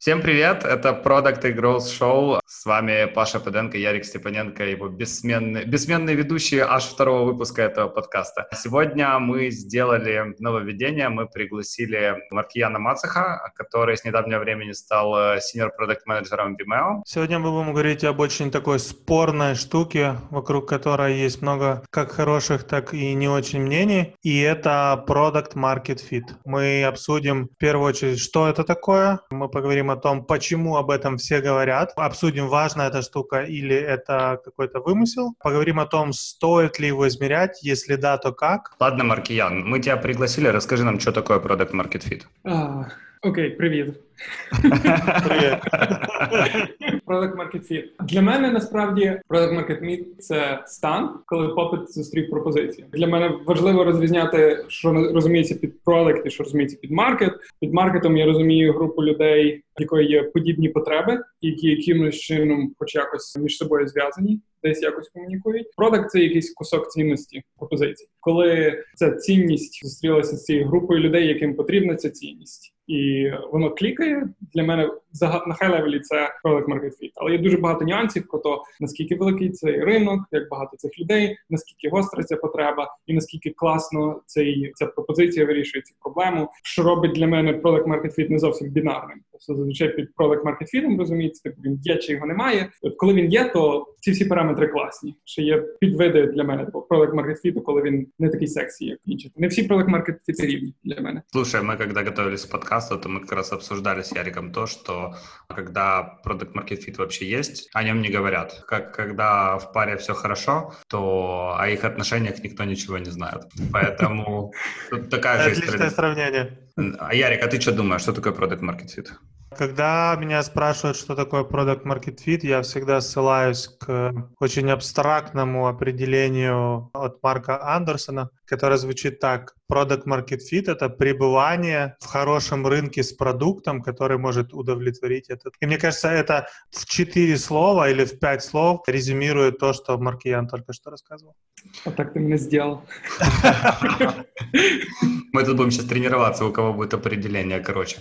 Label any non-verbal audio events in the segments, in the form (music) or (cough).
Всем привет, это Product и Growth Show. С вами Паша Пыденко, Ярик Степаненко, его бессменные, бессменные ведущие аж второго выпуска этого подкаста. Сегодня мы сделали нововведение, мы пригласили Маркияна Мацаха, который с недавнего времени стал э, senior product менеджером Vimeo. Сегодня мы будем говорить об очень такой спорной штуке, вокруг которой есть много как хороших, так и не очень мнений, и это Product Market Fit. Мы обсудим в первую очередь, что это такое, мы поговорим о том, почему об этом все говорят, обсудим, важна эта штука или это какой-то вымысел, поговорим о том, стоит ли его измерять, если да, то как. Ладно, Маркиян, мы тебя пригласили, расскажи нам, что такое Product Market Fit. А, окей, привіт. Привет. (laughs) (laughs) Product Market Fit. Для мене насправді Product Market Fit — це стан, коли попит зустрів пропозицію. Для мене важливо розрізняти, що розуміється під product і що розуміється під маркет. Під маркетом я розумію групу людей, якої є подібні потреби, які якимось чином, хоч якось між собою зв'язані. Десь якось комунікують. Продакт це якийсь кусок цінності пропозиції. Коли ця цінність зустрілася з цією групою людей, яким потрібна ця цінність, і воно клікає для мене на хай левелі це product market fit. Але є дуже багато нюансів про те, наскільки великий цей ринок, як багато цих людей, наскільки гостра ця потреба, і наскільки класно цей ця пропозиція вирішує цю проблему. Що робить для мене product market fit не зовсім бінарним. Тобто зазвичай під product market fit розуміється, типу він є чи його немає. От коли він є, то ці всі параметри класні. Ще є підвиди для мене типу product market fit, коли він не такий сексі, як інші. Не всі product market fit рівні для мене. Слушай, мы когда готовились к подкасту, то мы как раз обсуждали с Яриком то, что когда продукт market fit вообще есть, о нем не говорят. Как когда в паре все хорошо, то о их отношениях никто ничего не знает. Поэтому тут такая же Отличное история. сравнение. А Ярик, а ты что думаешь, что такое продукт market fit? Когда меня спрашивают, что такое Product Market Fit, я всегда ссылаюсь к очень абстрактному определению от Марка Андерсона, которое звучит так. Product Market Fit — это пребывание в хорошем рынке с продуктом, который может удовлетворить этот. И мне кажется, это в четыре слова или в пять слов резюмирует то, что Маркиян только что рассказывал. А так ты меня сделал. (laughs) Мы тут будем сейчас тренироваться, у кого будет определение, короче.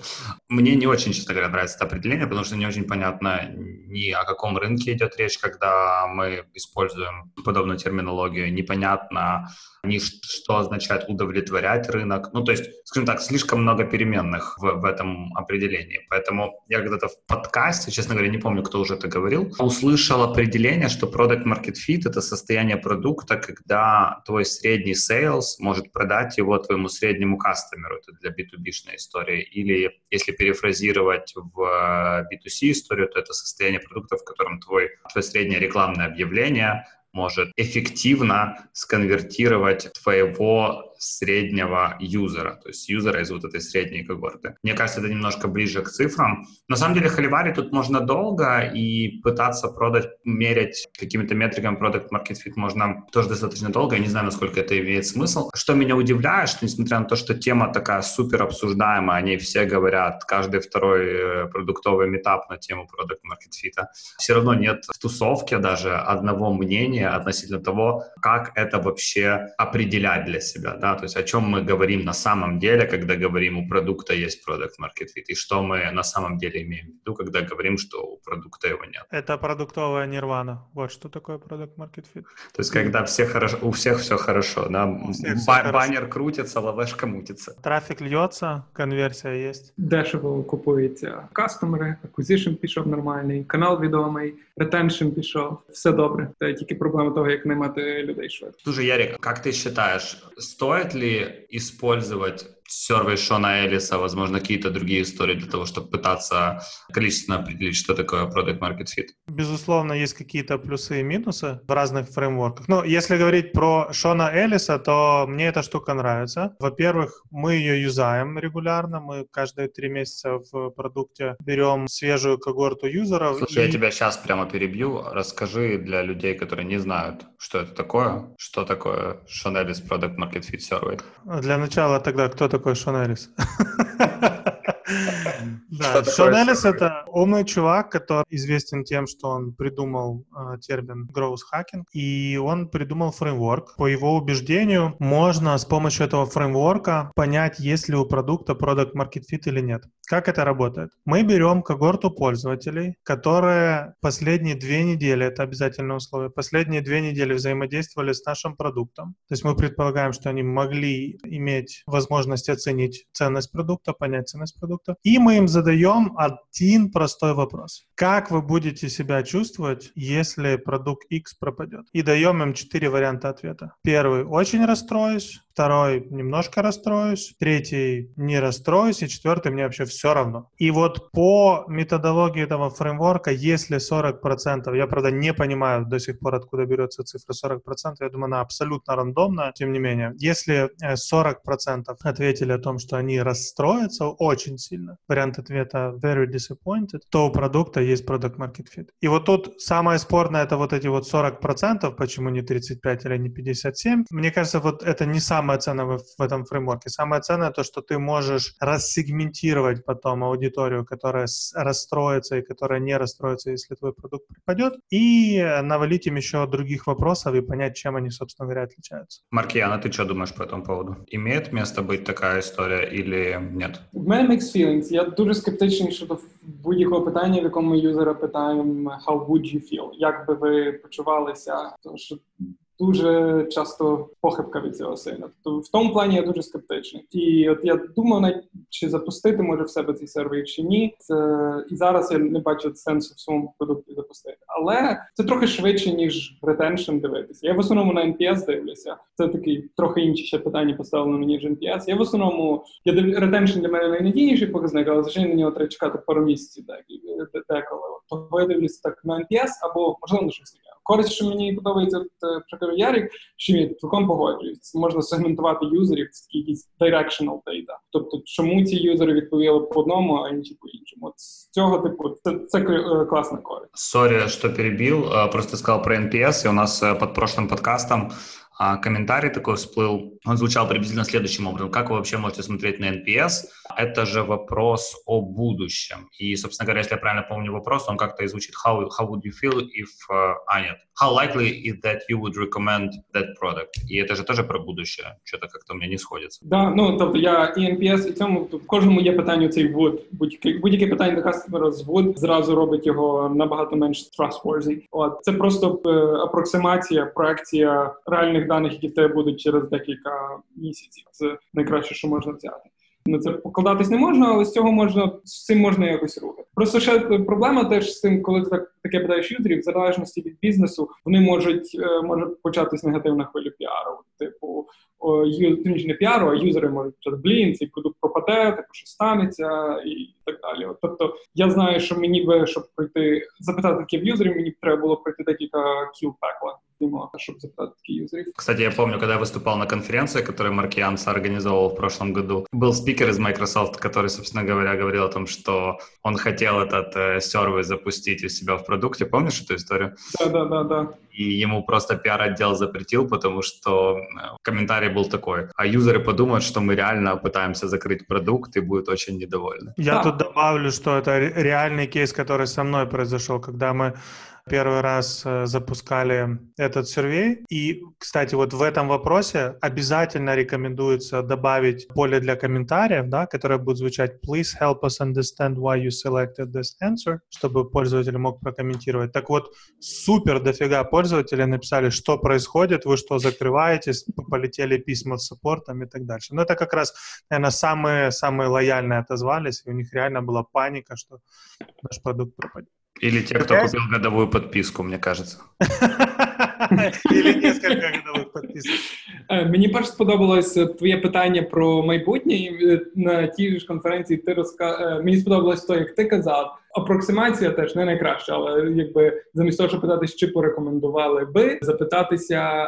Мне не очень, честно говоря, нравится это определение, потому что не очень понятно ни о каком рынке идет речь, когда мы используем подобную терминологию, непонятно ни что означает удовлетворять рынок. Ну, то есть, скажем так, слишком много переменных в, в этом определении. Поэтому я когда-то в подкасте, честно говоря, не помню, кто уже это говорил, услышал определение, что product market fit — это состояние продукта, когда твой средний sales может продать его твоему среднему кастомеру. Это для B2B-шной истории. Или, если перефразировать в B2C историю, то это состояние продукта, в котором твой, твое среднее рекламное объявление может эффективно сконвертировать твоего среднего юзера, то есть юзера из вот этой средней когорты. Мне кажется, это немножко ближе к цифрам. На самом деле, холивари тут можно долго, и пытаться продать, мерять какими-то метриками продукт market fit можно тоже достаточно долго. Я не знаю, насколько это имеет смысл. Что меня удивляет, что несмотря на то, что тема такая супер обсуждаемая, о ней все говорят, каждый второй э, продуктовый метап на тему продукт market fit, все равно нет в тусовке даже одного мнения относительно того, как это вообще определять для себя, да, то есть о чем мы говорим на самом деле, когда говорим у продукта есть продукт market fit, и что мы на самом деле имеем в виду, когда говорим, что у продукта его нет. Это продуктовая нирвана. Вот что такое Product Market Fit. То есть когда все хорошо, у всех все хорошо, да, всех всё Ба- хорошо. баннер крутится, лавешка мутится. Трафик льется, конверсия есть. Дешево купується кастомери, acquisition пішов нормальний, канал відомий, ретеншн пішов, все добре. Це тільки проблема того, як наймати людей швидко. Слушай, Ярик, как ты считаешь, стоит ли использовать сервис Шона Элиса, возможно, какие-то другие истории для того, чтобы пытаться количественно определить, что такое product market fit? Безусловно, есть какие-то плюсы и минусы в разных фреймворках. Но если говорить про Шона Эллиса, то мне эта штука нравится. Во-первых, мы ее юзаем регулярно. Мы каждые три месяца в продукте берем свежую когорту юзеров. Слушай, и- я тебя сейчас прямо перебью. Расскажи для людей, которые не знают, что это такое, что такое Шон Элис Product Market Fit Survey. Для начала тогда, кто такой Шон Эллис? (laughs) Да, Шон Эллис — это умный чувак, который известен тем, что он придумал э, термин growth hacking, и он придумал фреймворк. По его убеждению, можно с помощью этого фреймворка понять, есть ли у продукта product market fit или нет. Как это работает? Мы берем когорту пользователей, которые последние две недели, это обязательное условие, последние две недели взаимодействовали с нашим продуктом. То есть мы предполагаем, что они могли иметь возможность оценить ценность продукта, понять ценность продукта. И мы им задаем один простой вопрос. Как вы будете себя чувствовать, если продукт X пропадет? И даем им четыре варианта ответа. Первый – очень расстроюсь второй немножко расстроюсь, третий не расстроюсь, и четвертый мне вообще все равно. И вот по методологии этого фреймворка, если 40%, я, правда, не понимаю до сих пор, откуда берется цифра 40%, я думаю, она абсолютно рандомная, тем не менее, если 40% э, ответили о том, что они расстроятся очень сильно, вариант ответа very disappointed, то у продукта есть product market fit. И вот тут самое спорное это вот эти вот 40%, почему не 35 или не 57. Мне кажется, вот это не самое ценное в, в этом фреймворке? Самое ценное то, что ты можешь рассегментировать потом аудиторию, которая расстроится и которая не расстроится, если твой продукт пропадет, и навалить им еще других вопросов и понять, чем они, собственно говоря, отличаются. Маркиана, ты что думаешь по этому поводу? Имеет место быть такая історія или нет? В мене mixed feelings. Я дуже скептичний щодо будь-якого питання, в якому юзера питаємо how would you feel? Як би ви почувалися? Тому що дуже часто похибка від цього сина. Тобто в тому плані я дуже скептичний. І от я думав, навіть чи запустити може в себе цей сервер чи ні. Це і зараз я не бачу сенсу в своєму продукті запустити. Але це трохи швидше ніж ретеншн дивитися. Я в основному на NPS дивлюся. Це такий трохи інші ще питання поставлено ніж NPS. Я в основному я retention для мене найнадійніший показник, але звичайно на нього треба чекати пару місяців деколи. Того я дивлюся так на NPS або можливо на щось таке. Користь, що мені подобається прикладу Ярик, що я цілком погоджуюсь. Можна сегментувати юзерів, це якісь directional data. Тобто, чому ці юзери відповіли по одному, а інші по іншому. От з цього типу це, це класна користь. Sorry, що перебив. Просто сказав про NPS, і у нас під прошлим подкастом А комментарий такой всплыл, он звучал приблизительно следующим образом. Как вы вообще можете смотреть на NPS? Это же вопрос о будущем. И, собственно говоря, если я правильно помню вопрос, он как-то и звучит how, how would you feel if... Uh, а, нет. How likely is that you would recommend that product? И это же тоже про будущее. Что-то как-то у меня не сходится. Да, ну, тобто я і NPS, і цьому, в кожному є питання цей would. Будь-яке будь питання до кастомера з would зразу робить його набагато менш trustworthy. От. Це просто е, апроксимація, проекція реальних даних, які в тебе будуть через декілька місяців. Це найкраще, що можна взяти. На це покладатись не можна, але з цього можна з цим можна якось рухати. Просто ще проблема теж з тим, коли ти так таке питаєш юзерів, в залежності від бізнесу, вони можуть е, може початись негативна хвиля піару. Типу ю, не піару, а юзери можуть почати, блін, цей продукт пропаде, типу що станеться, і так далі. От, Тобто я знаю, що мені би щоб пройти запитати таке в юзерів, мені б треба було пройти декілька кіл пекла. чтобы запитать такие юзеры. Кстати, я помню, когда я выступал на конференции, которую Маркианс организовал в прошлом году, был спикер из Microsoft, который, собственно говоря, говорил о том, что он хотел этот э, сервис запустить у себя в продукте. Помнишь эту историю? Да, да, да, да. И ему просто пиар-отдел запретил, потому что э, комментарий был такой, а юзеры подумают, что мы реально пытаемся закрыть продукт и будут очень недовольны. Я да. тут добавлю, что это реальный кейс, который со мной произошел, когда мы первый раз э, запускали этот сервей. И, кстати, вот в этом вопросе обязательно рекомендуется добавить поле для комментариев, да, которое будет звучать «Please help us understand why you selected this answer», чтобы пользователь мог прокомментировать. Так вот, супер дофига пользователей написали, что происходит, вы что, закрываетесь, полетели письма с саппортом и так дальше. Но это как раз, наверное, самые, самые лояльные отозвались, и у них реально была паника, что наш продукт пропадет. Или те, кто купил годовую подписку, мне кажется. (laughs) Или несколько годових підписок. Е, мені перш сподобалось е, твоє питання про майбутнє. Е, на тій ж конференції ти розка... Мені сподобалось то, як ти казав. Апроксимація теж не найкраща, але якби замість того, щоб питатись, чи порекомендували би запитатися.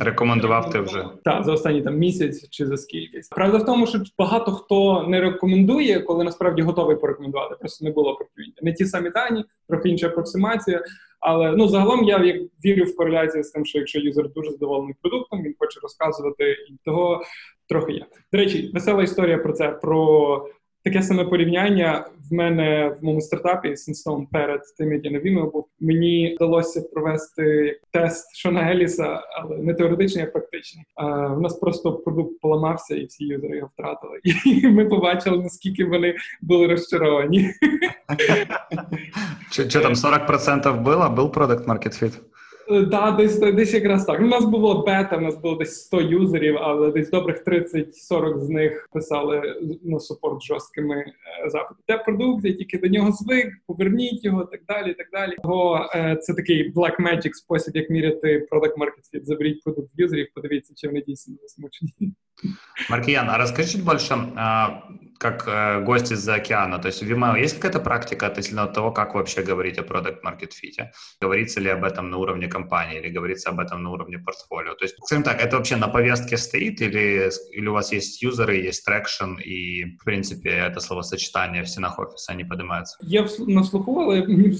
Рекомендував ти вже так за останній там місяць чи за скільки. Правда в тому, що багато хто не рекомендує, коли насправді готовий порекомендувати. Просто не було опрацювання. Не ті самі дані, трохи інша апроксимація. Але ну загалом я як вірю в кореляцію з тим, що якщо юзер дуже задоволений продуктом, він хоче розказувати і того трохи є. До речі, весела історія про це про таке саме порівняння в мене в моєму стартапі Сенстон перед тим, як я на був. Мені вдалося провести тест Шона Еліса, але не теоретичний, а практичний. А в нас просто продукт поламався, і всі юзери його втратили. (laughs) І ми побачили, наскільки вони були розчаровані. Що там 40% було? Був продукт Market Fit? Так, да, десь десь якраз так. У нас було бета, у нас було десь 100 юзерів, але десь добрих 30-40 з них писали на супорт жорсткими е, запитами. Те продукт, я тільки до нього звик, поверніть його, так далі. так далі. Того е, це такий black magic спосіб, як міряти product market fit. Заберіть продукт юзерів, подивіться, чи вони дійсно засмучені. Маркиян, а расскажи чуть больше, как э, гость из-за океана. То есть в Vimeo есть какая-то практика относительно того, как вообще говорить о продукт market fit? Говорится ли об этом на уровне компании или говорится об этом на уровне портфолио? То есть, скажем так, это вообще на повестке стоит или, или у вас есть юзеры, есть трекшн и, в принципе, это словосочетание в стенах офиса не поднимается? Я на слуху, але мені,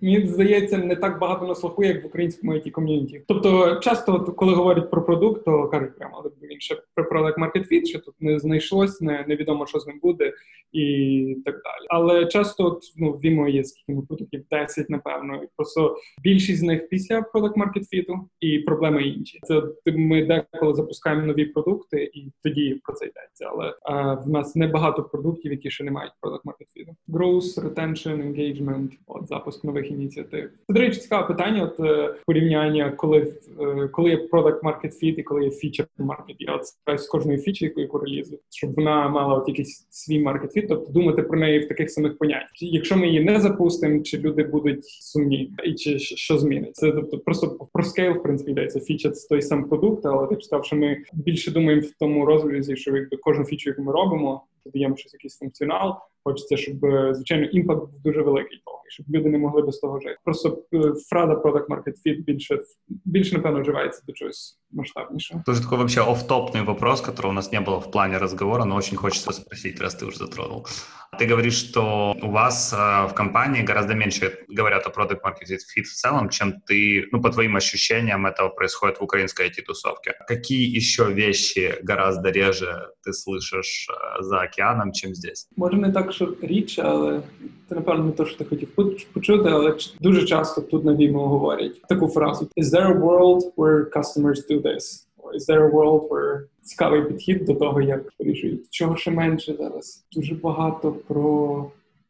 мені здається, не так багато на слуху, як в українському it ком'юніті. Тобто, часто, коли говорять про продукт, то кажуть прямо, але він ще про продакт market fit, що тут не знайшлось, не, невідомо, що з ним буде, і так далі. Але часто ну, в Vimeo є скільки продуктів 10, напевно, і просто більшість з них після продакт market fit і проблеми інші. Це ми деколи запускаємо нові продукти, і тоді про це йдеться. Але а, в нас не багато продуктів, які ще не мають продакт market fit. Growth, retention, engagement, от запуск нових ініціатив. Це, до речі, цікаве питання. От е, порівняння, коли е, коли є product market fit і коли є feature market. Я от з кожної фічі, яку релізу, щоб вона мала от якийсь свій market fit, тобто думати про неї в таких самих поняттях. Якщо ми її не запустимо, чи люди будуть сумні, і чи що зміниться? Тобто просто про scale, в принципі, йдеться. Фіча це той сам продукт, але ти сказав, що ми більше думаємо в тому розрізі, що якби кожну фічу, яку ми робимо, додаємо щось якийсь функціонал. Хочеться, щоб е, звичайно імпакт був дуже великий того, щоб люди не могли без того жити. Просто е, фраза product market fit більше більше напевно вживається до чогось масштабнейшего. Тоже такой вообще офтопный вопрос, которого у нас не было в плане разговора, но очень хочется спросить, раз ты уже затронул. Ты говоришь, что у вас э, в компании гораздо меньше говорят о продукт market fit в целом, чем ты, ну, по твоим ощущениям, этого происходит в украинской IT-тусовке. Какие еще вещи гораздо реже ты слышишь э, за океаном, чем здесь? Може не так, що річ, але це напевно не те, що ти хотів почути, але дуже часто тут на Вімо говорять таку фразу: Is there a world where customers do this? Or is there a world where цікавий підхід до того, як вирішують. Чого ще менше зараз? Дуже багато про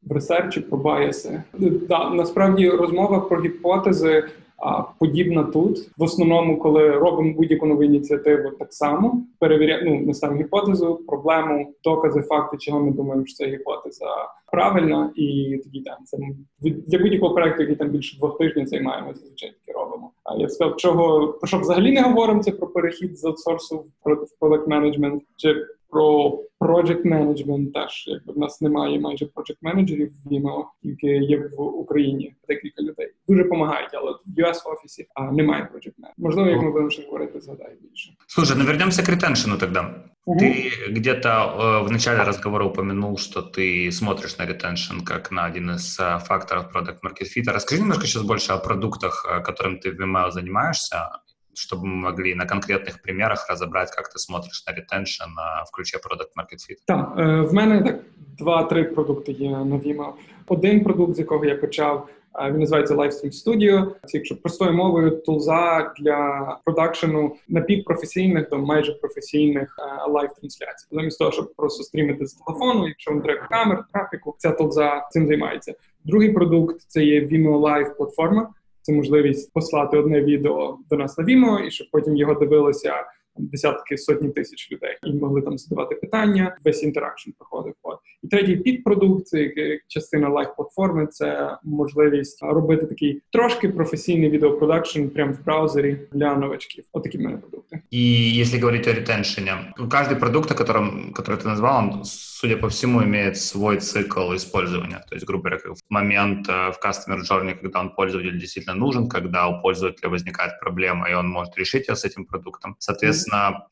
ресерчі, про байси. Да, насправді розмова про гіпотези а, подібна тут. В основному, коли робимо будь-яку нову ініціативу, так само перевіряємо ну, не ставимо гіпотезу, проблему, докази, факти, чого ми думаємо, що це гіпотеза правильна, і тоді там це для будь-якого проекту, який там більше двох тижнів займаємо, зазвичай таки робимо. А я б сказав, чого про що взагалі не говоримо, це про перехід з аутсорсу в продакт менеджмент чи про project management теж якби в нас немає майже project менеджерів в Vimeo, тільки є в Україні декілька людей. Дуже допомагають, але в US офісі а немає project management. Можливо, як ми будемо ще говорити, згадаю більше. Слушай, ну вернемся к ретеншену тогда. Угу. Ты где-то э, в начале разговора упомянул, что ты смотришь на ретеншн как на один из э, факторов Product Market Fit. Расскажи немножко сейчас больше о продуктах, э, которым ты в Vimeo занимаешься, чтобы мы могли на конкретных примерах разобрать, как ты смотришь на retention в ключе Product Market Fit. Так, е, в мене так два-три продукти є Vimeo. Один продукт, з якого я почав, е, він називається Livestream Studio. Це якщо простою мовою тулза для продакшену напівпрофесійних до майже професійних е, live-трансляцій. Замість того, щоб просто стрімити з телефону, якщо вам треба камер, графіку, ця тулза цим займається. Другий продукт це є Vimeo Live платформа. Це можливість послати одне відео до нас на Vimeo, і щоб потім його дивилися десятки сотні тисяч людей і могли там задавати питання. Весь інтеракшн проходив. От. І третій підпродукт, це як частина лайф платформи, це можливість робити такий трошки професійний відеопродакшн прямо в браузері для новачків. Отакі в мене продукти. І якщо говорити о ретеншене, кожен продукт, о котором, который ты назвал, он, судя по всему, имеет свой цикл использования. То есть, грубо говоря, в момент э, в Customer Journey, когда он пользователю действительно нужен, когда у пользователя возникает проблема, и он может решить ее с этим продуктом. Соответственно,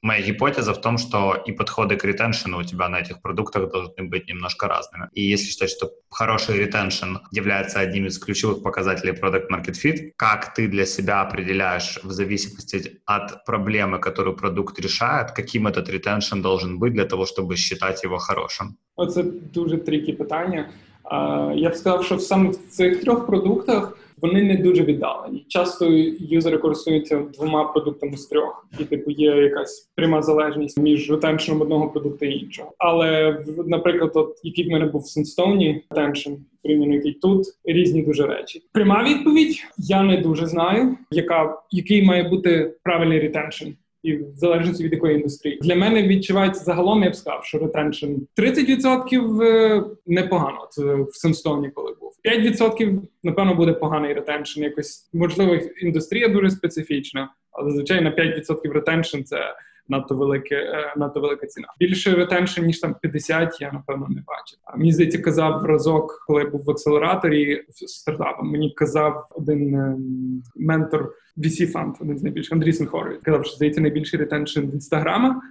моя гипотеза в том, что и подходы к retention у у тебя на этих продуктах должны быть немножко разными. И если считать, что хороший retention является одним из ключевых показателей Product Market Fit, как ты для себя определяешь в зависимости от проблемы, которую продукт решает, каким этот retention должен быть для того, чтобы считать его хорошим? Оце дуже tricky питання. Я б сказав, що саме в цих трьох продуктах вони не дуже віддалені. Часто юзери користуються двома продуктами з трьох, і типу є якась пряма залежність між retention ом одного продукту і іншого. Але наприклад, от який в мене був в Senstone і retention, порівняно який тут різні дуже речі. Пряма відповідь я не дуже знаю, яка який має бути правильний retention і в залежності від якої індустрії для мене відчувається загалом. Я б сказав, що retention 30% е, непогано. Це в Senstone і, коли був 5% напевно буде поганий retention. Якось можливо, індустрія дуже специфічна, але звичайно 5% retention – це надто велике, е, надто велика ціна. Більше retention, ніж там 50, я напевно не бачив. А мені здається, казав разок, коли я був в акселераторі стартапом. Мені казав один ем, ментор VC fund, один з найбільших Andreessen Horowitz. Казав, що здається найбільший retention в інстаграма.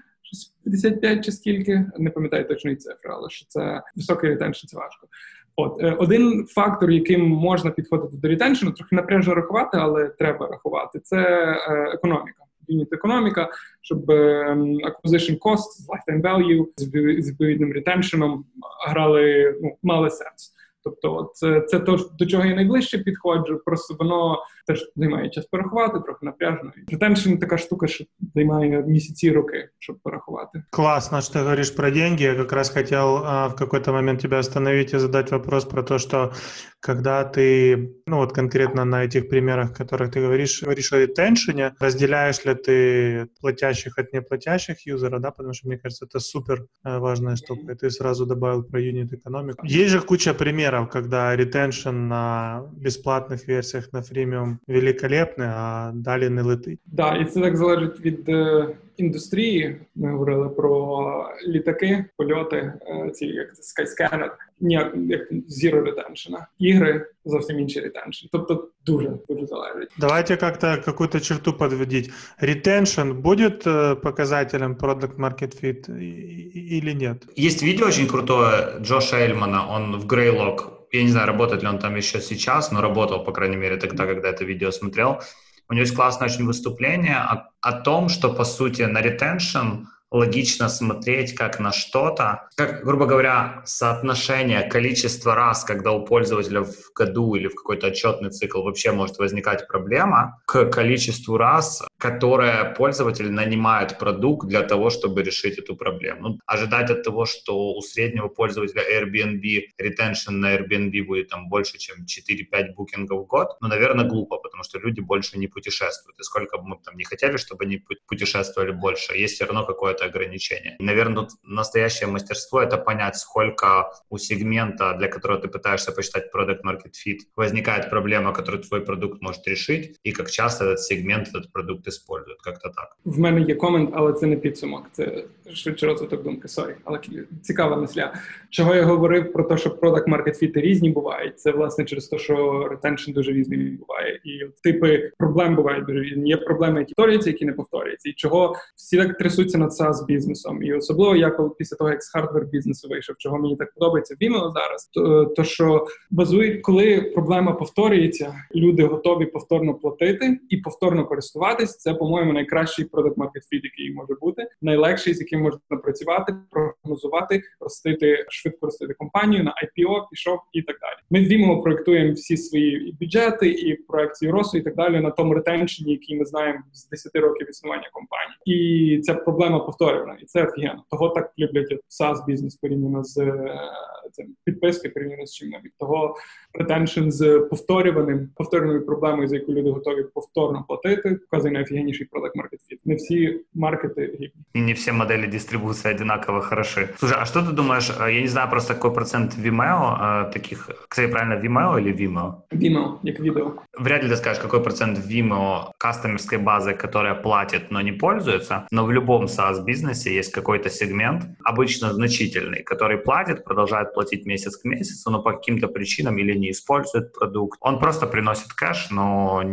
55 чи скільки, не пам'ятаю точної цифри, але що це високий retention, це важко. От е, один фактор, яким можна підходити до retention у, трохи напряжно рахувати, але треба рахувати. Це е, економіка unit економіка, щоб ем, acquisition cost, lifetime value з відповідним retention ом грали, ну мали сенс. Тобто, це це то, до чого я найближче підходжу. Просто воно теж займає час порахувати, трохи напряжно. Ретеншн така штука, що займає місяці роки, щоб порахувати. Классно, что ты говоришь про деньги. Я как раз хотел а, в какой-то момент тебя остановить и задать вопрос про то, что когда ты, ну вот конкретно на этих примерах, которых ты говоришь, говоришь о ретеншене, разделяешь ли ты платящих от неплатящих юзера, да, потому что, мне кажется, это супер э, важная штука. И ты сразу добавил про юнит экономику. Есть же куча примеров, когда retention на бесплатных версиях на freemium великолепный, а дальше не летит. Да, і це так залежить від е, індустрії. Ми говорили про літаки, польоти, е, ці як це Skyscanner, ніяк як Zero Retention. Ігри зовсім інший ретеншн. Тобто дуже дуже залежить. Давайте как-то какую-то черту подводить. Ретеншн будет э, показателем Product Market Fit или нет? Есть видео очень крутое Джоша Эльмана, он в Greylock я не знаю, работает ли он там еще сейчас, но работал, по крайней мере, тогда, когда это видео смотрел. У него есть классное очень выступление о, о том, что, по сути, на retention логично смотреть как на что-то, как, грубо говоря, соотношение количества раз, когда у пользователя в году или в какой-то отчетный цикл вообще может возникать проблема, к количеству раз, которое пользователь нанимает продукт для того, чтобы решить эту проблему. Ну, ожидать от того, что у среднего пользователя Airbnb retention на Airbnb будет там больше, чем 4-5 booking ов в год, ну, наверное, глупо, потому что люди больше не путешествуют. И сколько бы мы там не хотели, чтобы они путешествовали больше, есть все равно какое-то какое-то ограничение. Наверное, тут настоящее мастерство — это понять, сколько у сегмента, для которого ты пытаешься посчитать product market fit, возникает проблема, которую твой продукт может решить, и как часто этот сегмент этот продукт использует. Как-то так. В мене є комент, але це не підсумок. Це швидше розвиток думки. Сорі, але цікава мисля. Чого я говорив про те, що product market fit різні бувають. Це власне через те, що retention дуже різний буває. І от, типи проблем бувають дуже різні. Є проблеми, які повторюються, які не повторюються. І чого всі так трясуться над SaaS бізнесом. І особливо я коли після того, як з hardware бізнесу вийшов, чого мені так подобається Vimeo зараз, то, то що базує, коли проблема повторюється, люди готові повторно платити і повторно користуватись. Це, по-моєму, найкращий product market fit, який може бути, найлегший, з яким можна працювати, прогнозувати, ростити швидко ростити компанію на IPO, пішов і так далі. Ми Vimeo проектуємо всі свої бюджети і проекції росту, і так далі на тому ретеншені, який ми знаємо з 10 років існування компанії, і ця проблема повторювана, і це офігенно. Того так люблять SaaS бізнес порівняно з е, цим підписки, порівняно з чим-небудь. Того ретеншн з повторюваним повторюваною проблемою, за яку люди готові повторно платити, вказує найофігенніший продакт маркет фіт. Не всі маркети гібні. И не все модели дистрибуции одинаково хороши. Слушай, а что ты думаешь, э, я не знаю просто какой процент Vimeo э, таких, кстати, правильно, Vimeo или Vimeo? Vimeo, як видео. Вряд ли ты скажешь, какой процент Vimeo кастомерской базы, которая платит, но не пользуется, но в любом SaaS-бизнесе есть какой-то сегмент, обычно значительный, который платит, продолжает платить месяц к месяцу, но по каким-то причинам или не использует продукт. Он просто приносит кэш, но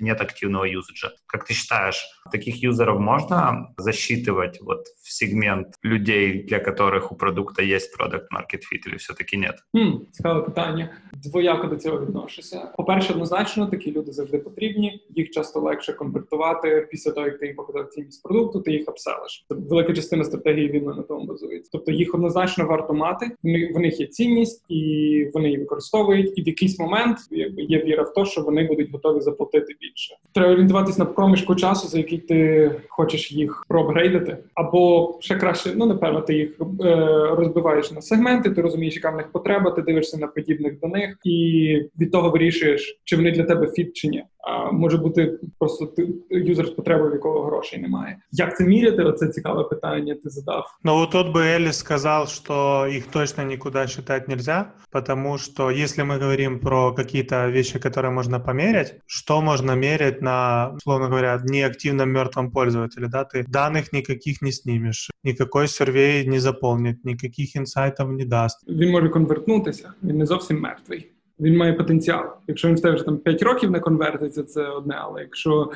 нет активного юзаджа. Как ты считаешь, таких юзеров можно засчитывать вот в сегмент людей, для которых у продукта есть продукт market fit, или все-таки нет? Хм, цікаве питання. Двояко до цього відношуся. По-перше, однозначно такі люди завжди потрібні. Їх часто легше конвертувати після того, як ти їм показав цінність продукту, ти їх апселиш. Велика частина стратегії він на тому базується. Тобто їх однозначно варто мати. В них є цінність, і вони її використовують. І в якийсь момент є віра в те, що вони будуть готові заплатити більше. Треба орієнтуватись на проміжку часу, за який ти хочеш їх проапгрейдити, або ще краще, ну напевно, ти їх е, розбиваєш на сегменти. Ти розумієш, яка в них потреба, ти дивишся на подібних до них, і від того вирішуєш, чи вони для тебе фіт чи ні. А може бути просто юзер з потребою, в якого грошей немає. Як це міряти? Оце цікаве питання. Ти задав. Ну вот тут бы Элли сказал, что их точно никуда считать нельзя, потому что если мы говорим про какие-то вещи, которые можно померять, что можно мерять на, условно говоря, неактивном мертвом пользователе, да, ты данных никаких не снимешь, никакой сервей не заполнит, никаких инсайтов не даст. Він може конвертнутися, він не зовсім мертвий він має потенціал. Якщо він в тебе вже там 5 років не конвертиться, це одне. Але якщо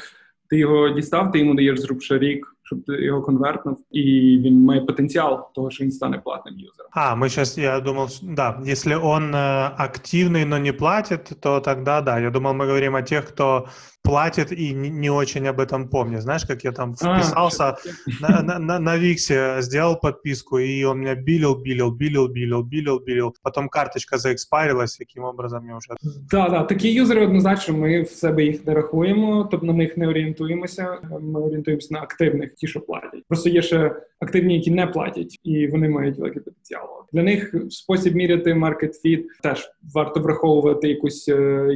ти його дістав, ти йому даєш зрубше рік, щоб ти його конвертнув, і він має потенціал того, що він стане платним юзером. А, мы сейчас, я думал, да, если он э, активный, но не платит, то тогда да. Я думал, мы говорим о тех, кто платит и не, не очень об этом помнит. Знаешь, как я там а, вписался а, на, на, на, на Виксе, сделал подписку, и он меня билил, билил, билил, билил, билил, билил. Потом карточка заекспарилась, яким образом я вже... Да, да, такі юзери однозначно, ми в себе їх не рахуємо, тобто на них не орієнтуємося. Ми орієнтуємося на активних, ті, що платять. Просто є ще активні, які не платять, і вони мають великий потенціал. Для них спосіб міряти market fit теж варто враховувати якусь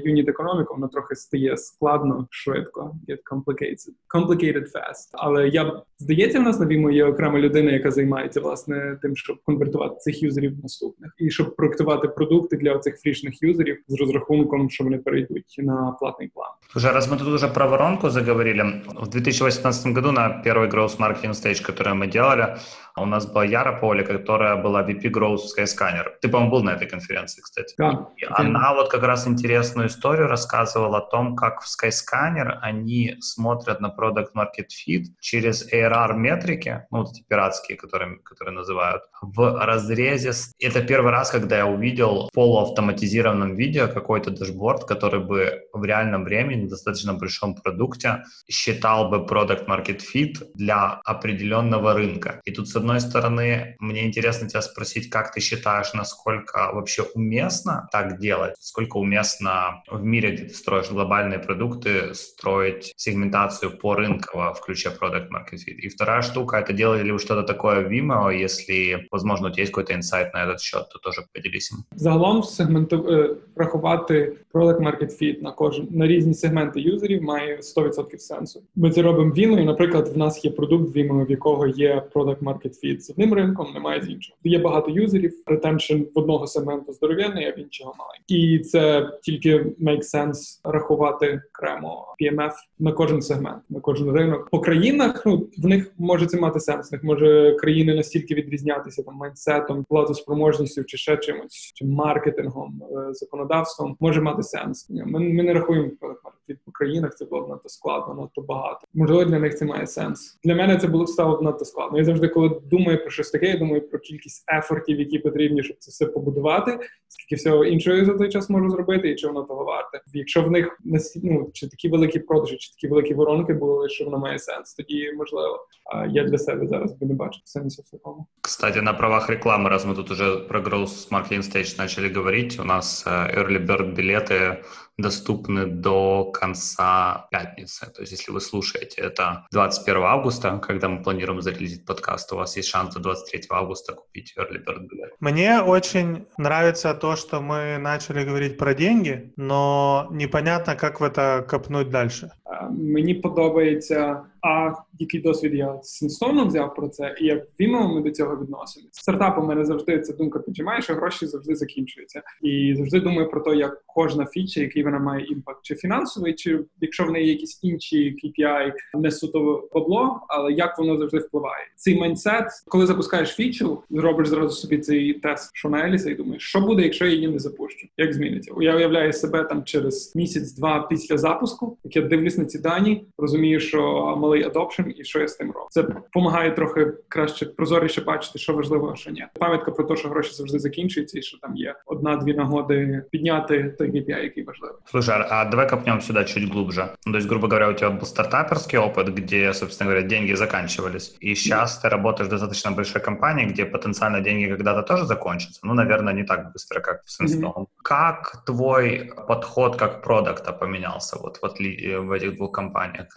юніт економіку, воно трохи стає складно, швидко, get complicated, complicated fast. Але я здається, в нас на Вімо є окрема людина, яка займається власне тим, щоб конвертувати цих юзерів наступних, і щоб проектувати продукти для цих фрішних юзерів з розрахунком, що вони перейдуть на платний план. Уже раз мы тут уже про воронку заговорили, в 2018 году на первый Growth Marketing Stage, который мы делали, у нас была Яра Поли, которая была VP Growth в Skyscanner. Ты, по-моему, был на этой конференции, кстати. Да. И она вот как раз интересную историю рассказывала о том, как в Skyscanner они смотрят на Product Market Fit через ARR метрики, ну, вот эти пиратские, которые, которые называют, в разрезе... Это первый раз, когда я увидел в полуавтоматизированном видео какой-то дашборд, который бы в реальном времени, на достаточно большом продукте, считал бы Product Market Fit для определенного рынка. И тут, с одной стороны, мне интересно тебя спросить, как ты считаешь, насколько вообще уместно так делать, сколько уместно в мире, где ты строишь глобальные продукты, строить сегментацию по рынково в ключе Product Market Fit. И вторая штука, это делали ли вы что-то такое в Vimeo, если, возможно, у тебя есть какой-то инсайт на этот счет, то тоже поделись им. Загалом сегменту... врахувати Product Market Fit на кожен на різні сегменти юзерів має 100% сенсу. Ми це робимо в Vimeo, наприклад, в нас є продукт Vimeo, в якого є Product Market Fit з одним ринком, немає з іншим. Є багато юзерів, retention в одного сегменту здоров'яний, а в іншого маленький. І це тільки make sense рахувати окремо PMF на кожен сегмент, на кожен ринок. По країнах ну в них може це мати сенс. В них може країни настільки відрізнятися там майнсетом, платоспроможністю чи ще чимось, чи маркетингом, е, законодавством може мати сенс. Ми, ми не рахуємо від по країнах. Це було надто складно, надто багато. Можливо, для них це має сенс. Для мене це було стало надто складно. Я завжди, коли думаю про щось таке, я думаю про кількість ефортів, які потрібні, щоб це все побудувати. Скільки всього іншого я за той час можу зробити, і чи воно того варте. Якщо в них ну, чи такі великі продажі, чи такі великі воронки були, що воно має сенс, тоді можливо. А я для себе зараз би не бачу сенсу в такому. Кстати, на правах рекламы, раз мы тут уже про Growth Marketing Stage начали говорить, у нас э, Early Bird билеты доступны до конца пятницы. То есть, если вы слушаете это 21 августа, когда мы планируем зарелизить подкаст, у вас есть шанс до 23 августа купить Early Bird билет. Мне очень нравится то, что мы начали говорить про деньги, но непонятно, как в это копнуть дальше. Мені подобається а який досвід я з Сінстоном взяв про це, і як Vimeo ми до цього відносимося. Стартап у мене завжди ця думка піджимає, що гроші завжди закінчуються. І завжди думаю про те, як кожна фіча, який вона має impact, чи фінансовий, чи якщо в неї якісь інші KPI, не суто бабло, але як воно завжди впливає. Цей mindset, коли запускаєш фічу, зробиш зразу собі цей тест, що на Еліса, і думаєш, що буде, якщо я її не запущу? Як зміниться? Я уявляю себе там через місяць-два після запуску, як я дивлюсь на ці дані, розумію, що малий adoption і що я з тим роблю. Це допомагає трохи краще прозоріше бачити, що важливо, а що ні. Пам'ятка про те, що гроші завжди закінчуються, і що там є одна-дві нагоди підняти той KPI, який важливий. Слушай, а давай копнем сюда чуть глубже. Ну, то есть, грубо говоря, у тебя был стартаперский опыт, где, собственно говоря, деньги заканчивались. И сейчас ты работаешь в достаточно большой компании, где потенциально деньги когда-то тоже закончатся. Ну, наверное, не так быстро, как в Синстоун. Mm-hmm. Как твой подход как продукта поменялся вот, вот в этих двух компаниях?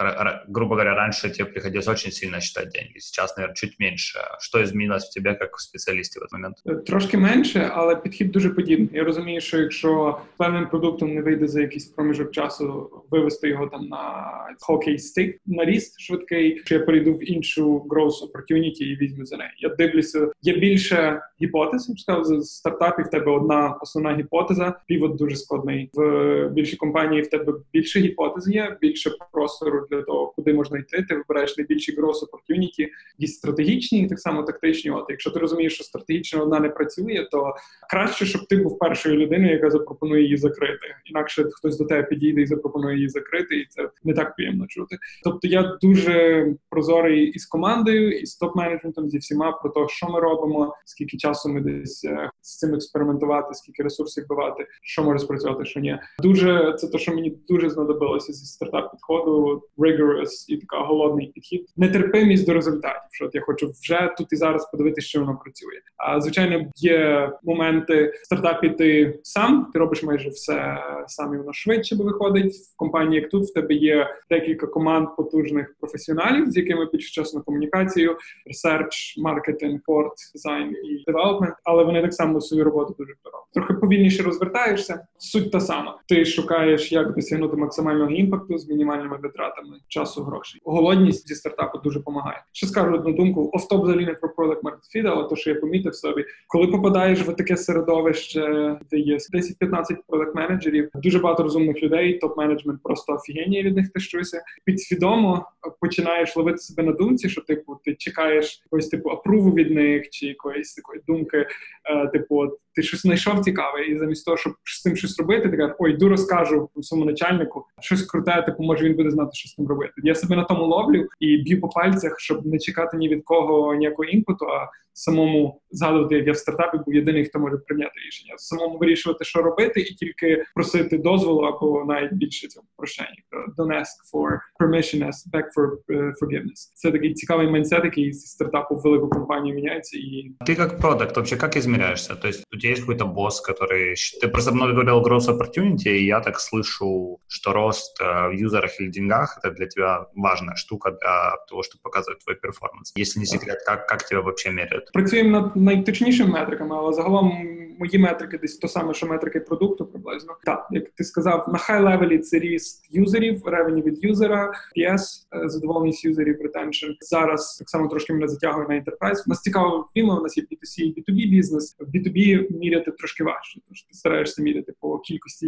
Грубо говоря, раньше тебе приходилось очень сильно считать деньги, сейчас, наверное, чуть меньше. Що змінилось в тебе як в спеціалісті в цей момент? Трошки менше, але підхід дуже подібний. Я розумію, що якщо певним продуктом не вийде за якийсь проміжок часу вивести його там на хокей стик на ріст швидкий, що я перейду в іншу growth opportunity і візьму за неї. Я дивлюся, є більше гіпотез. Я б сказав, з стартапів в тебе одна основна гіпотеза. Півот дуже складний. В більшій компанії в тебе більше гіпотез є, більше простору для того, куди можна йти. Ти вибираєш найбільші growth opportunity, якісь стратегічні, і так само тактичні. От якщо ти розумієш, що стратегічно одна не працює, то краще, щоб ти був першою людиною, яка запропонує її закрити. Інакше хтось до тебе підійде і запропонує її закрити, і це не так приємно чути. Тобто я дуже прозорий із командою, і з топ-менеджментом зі всіма про те, що ми робимо, скільки часу ми десь е, з цим експериментувати, скільки ресурсів вбивати, що може спрацювати, що ні. Дуже це те, що мені дуже знадобилося зі стартап підходу, rigorous і така голодний підхід, нетерпимість до результатів. Що от я хочу вже тут і зараз подивитися, що воно працює. А звичайно, є моменти в стартапі. Ти сам ти робиш майже все сам і воно швидше би виходить в компанії. Як тут в тебе є декілька команд потужних професіоналів, з якими підчасно комунікацію, research, маркетинг, support, дизайн і development, але вони так само свою роботу дуже роблять. Трохи повільніше розвертаєшся. Суть та сама. Ти шукаєш, як досягнути максимального impact у з мінімальними витратами часу грошей. Голодність зі стартапу дуже допомагає. Ще скажу одну думку, офтоп взагалі не про product market fit, але то, що я помітив собі, коли попадаєш в таке середовище, де є 10-15 product менеджерів, дуже багато розумних людей, топ-менеджмент просто офігенна, я від них тащуся. Підсвідомо починаєш ловити себе на думці, що типу ти чекаєш якогось типу апруву від них чи якоїсь такої думки, е, типу, ти щось знайшов цікаве, і замість того, щоб з цим щось робити, ти кажеш, ой, йду розкажу своєму начальнику щось круте, типу, може він буде знати, що з цим робити. Я себе на тому ловлю і б'ю по пальцях, щоб не чекати ні від кого ніякого інпуту, а самому згадувати, як я в стартапі був єдиний, хто може прийняти рішення, самому вирішувати, що робити, і тільки просити дозволу або навіть більше цього прощення. Don't ask for permission, ask back for uh, forgiveness. Це такий цікавий майндсет, який з стартапу в велику компанію меняется. И... Ты как продукт вообще как измеряешься? То есть у тебя есть какой-то босс, который... Ты просто много говорил growth opportunity, и я так слышу, что рост э, в юзерах или деньгах — это для тебя важная штука для того, чтобы показывать твой перформанс. Если не секрет, как, как тебя вообще меряют? Працюємо над найточнішими метриками, але загалом мої метрики десь то саме, що метрики продукту приблизно. Так, як ти сказав, на хай левелі це ріст юзерів, ревені від юзера, PS, е, задоволеність юзерів, retention. Зараз так само трошки мене затягує на enterprise. Нас цікаво Vimeo, у нас є B2C і B2B бізнес. В B2B міряти трошки важче, тож ти стараєшся міряти по кількості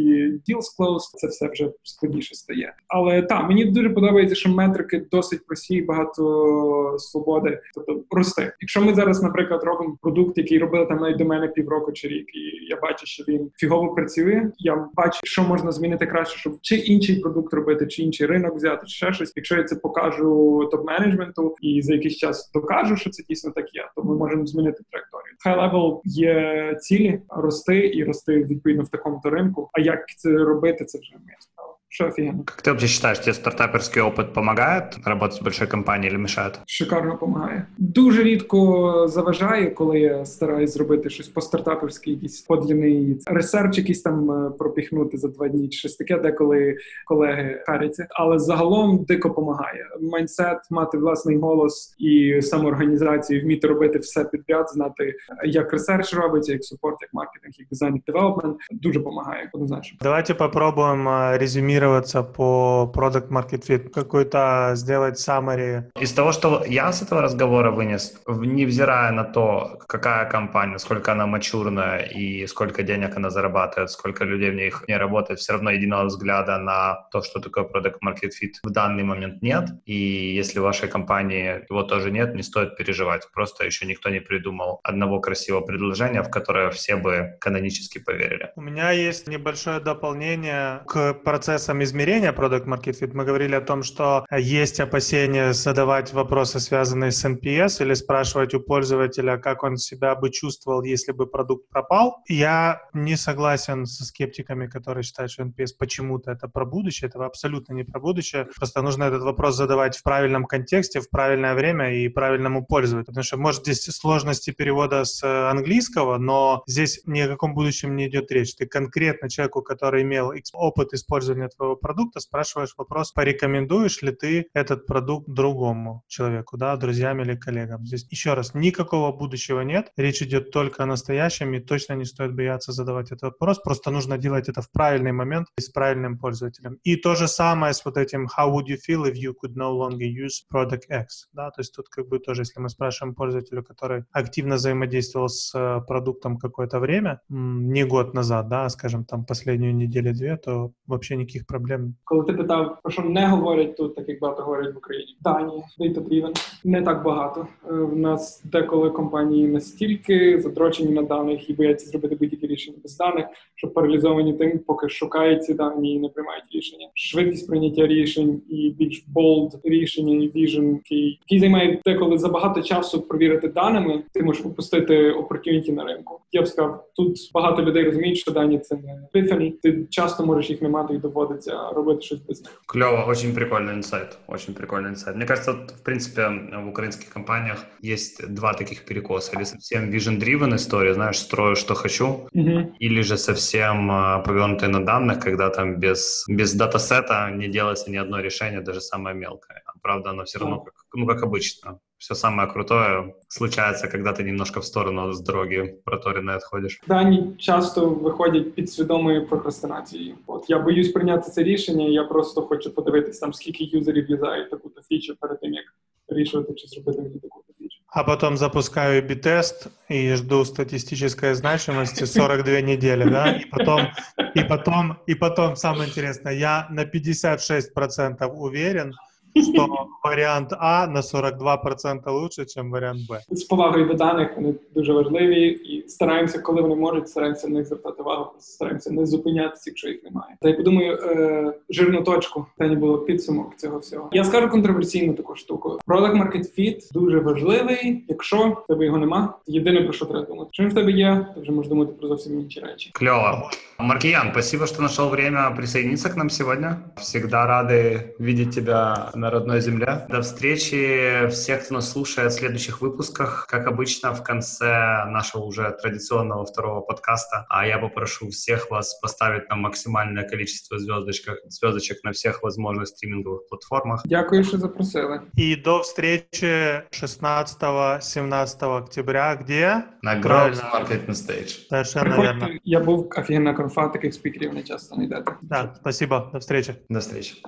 deals closed, це все вже складніше стає. Але так, мені дуже подобається, що метрики досить прості, багато свободи, тобто рости. Якщо ми зараз, наприклад, робимо продукт, який робили там навіть до мене півроку чи рік, і я бачу, що він фігово працює. Я бачу, що можна змінити краще, щоб чи інший продукт робити, чи інший ринок взяти, чи ще щось. Якщо я це покажу топ-менеджменту і за якийсь час докажу, що це дійсно так є, то ми можемо змінити траєкторію. High level є цілі рости і рости відповідно в такому то ринку. А як це робити, це вже моя справа. Что офигенно. Как ты вообще считаешь, тебе стартаперский опыт помогает работать с большой компанией или мешает? Шикарно допомагає. Дуже рідко заважає, коли я стараюсь зробити щось по стартаперськи, якийсь подліний research, якийсь там е, пропіхнути за два дні, чи щось таке, деколи колеги харяться. Але загалом дико допомагає. Mindset, мати власний голос і самоорганізацію, вміти робити все підряд, знати, як research робиться, як support, як маркетинг, як дизайн, як development. Дуже допомагає однозначно. Давайте попробуем резюмировать позиционироваться по Product Market Fit? Какой-то сделать summary? Из того, что я с этого разговора вынес, невзирая на то, какая компания, сколько она мачурная и сколько денег она зарабатывает, сколько людей в них не работает, все равно единого взгляда на то, что такое Product Market Fit в данный момент нет. И если в вашей компании его тоже нет, не стоит переживать. Просто еще никто не придумал одного красивого предложения, в которое все бы канонически поверили. У меня есть небольшое дополнение к процессам измерения Product Market Fit. Мы говорили о том, что есть опасения задавать вопросы, связанные с NPS, или спрашивать у пользователя, как он себя бы чувствовал, если бы продукт пропал. Я не согласен со скептиками, которые считают, что NPS почему-то это про будущее. Это абсолютно не про будущее. Просто нужно этот вопрос задавать в правильном контексте, в правильное время и правильному пользователю. Потому что, может, здесь сложности перевода с английского, но здесь ни о каком будущем не идет речь. Ты конкретно человеку, который имел опыт использования твоего продукта, спрашиваешь вопрос, порекомендуешь ли ты этот продукт другому человеку, да, друзьям или коллегам. Здесь еще раз, никакого будущего нет. Речь идет только о настоящем, и точно не стоит бояться задавать этот вопрос. Просто нужно делать это в правильный момент и с правильным пользователем. И то же самое с вот этим how would you feel if you could no longer use product X, да, то есть тут как бы тоже, если мы спрашиваем пользователю, который активно взаимодействовал с э, продуктом какое-то время, не год назад, да, скажем, там последнюю неделю-две, то вообще никаких проблем. Коли ти питав, про що не говорять тут, так як багато говорять в Україні, дані, data-driven, не так багато. В нас деколи компанії настільки задрочені на даних і бояться зробити будь-які рішення без даних, що паралізовані тим, поки шукають ці дані і не приймають рішення. Швидкість прийняття рішень і більш bold рішення і vision, який, займає деколи забагато часу провірити даними, ти можеш упустити opportunity на ринку. Я б сказав, тут багато людей розуміють, що дані це не писані. Ти часто можеш їх не мати і доводиться робити щось без них. Клево, очень прикольный инсайт, очень прикольный инсайт. Мне кажется, в принципе, в украинских компаниях есть два таких перекоса. Или совсем vision-driven история, знаешь, строю, что хочу, угу. или же совсем повернутые на данных, когда там без, без датасета не делается ни одно решение, даже самое мелкое. А правда, оно все равно, как, ну, как обычно, все самое крутое случается, когда ты немножко в сторону з дороги проторенной отходиш. Дані часто виходять під свідомою прокрастинацією. От я боюсь прийняти це рішення. Я просто хочу подивитись там, скільки юзерів юзають таку-то фічу перед тим, як вирішувати, чи зробити мені таку-то фічу. А потом запускаю B-тест и жду статистической значимости 42 недели, да, и потом, и потом, и потом, самое интересное, я на 56% уверен, що варіант А на 42% лучше, ніж варіант Б. З повагою до даних вони дуже важливі, і стараємося, коли вони можуть, стараємося на них звертати увагу, стараємося не зупинятися, якщо їх немає. Та я подумаю, е, жирну точку та не було підсумок цього всього. Я скажу контроверсійну таку штуку. Product Market Fit дуже важливий. Якщо в тебе його нема, єдине про що треба думати. Чим в тебе є, ти вже можеш думати про зовсім інші речі. Клево. Маркиян, спасибо, что нашел время присоединиться к нам сегодня. Всегда рады видеть тебя на родной земле. До встречи всех, кто нас слушает в следующих выпусках. Как обычно, в конце нашего уже традиционного второго подкаста а я попрошу всех вас поставить нам максимальное количество звездочек, звездочек на всех возможных стриминговых платформах. Дякую, что запросили. И до встречи 16-17 октября. Где? На Growth Marketing Stage. Совершенно верно. Я был офигенно конфа, таких спикерів не часто не йдете. Да, спасибо. До встречи. До встречи.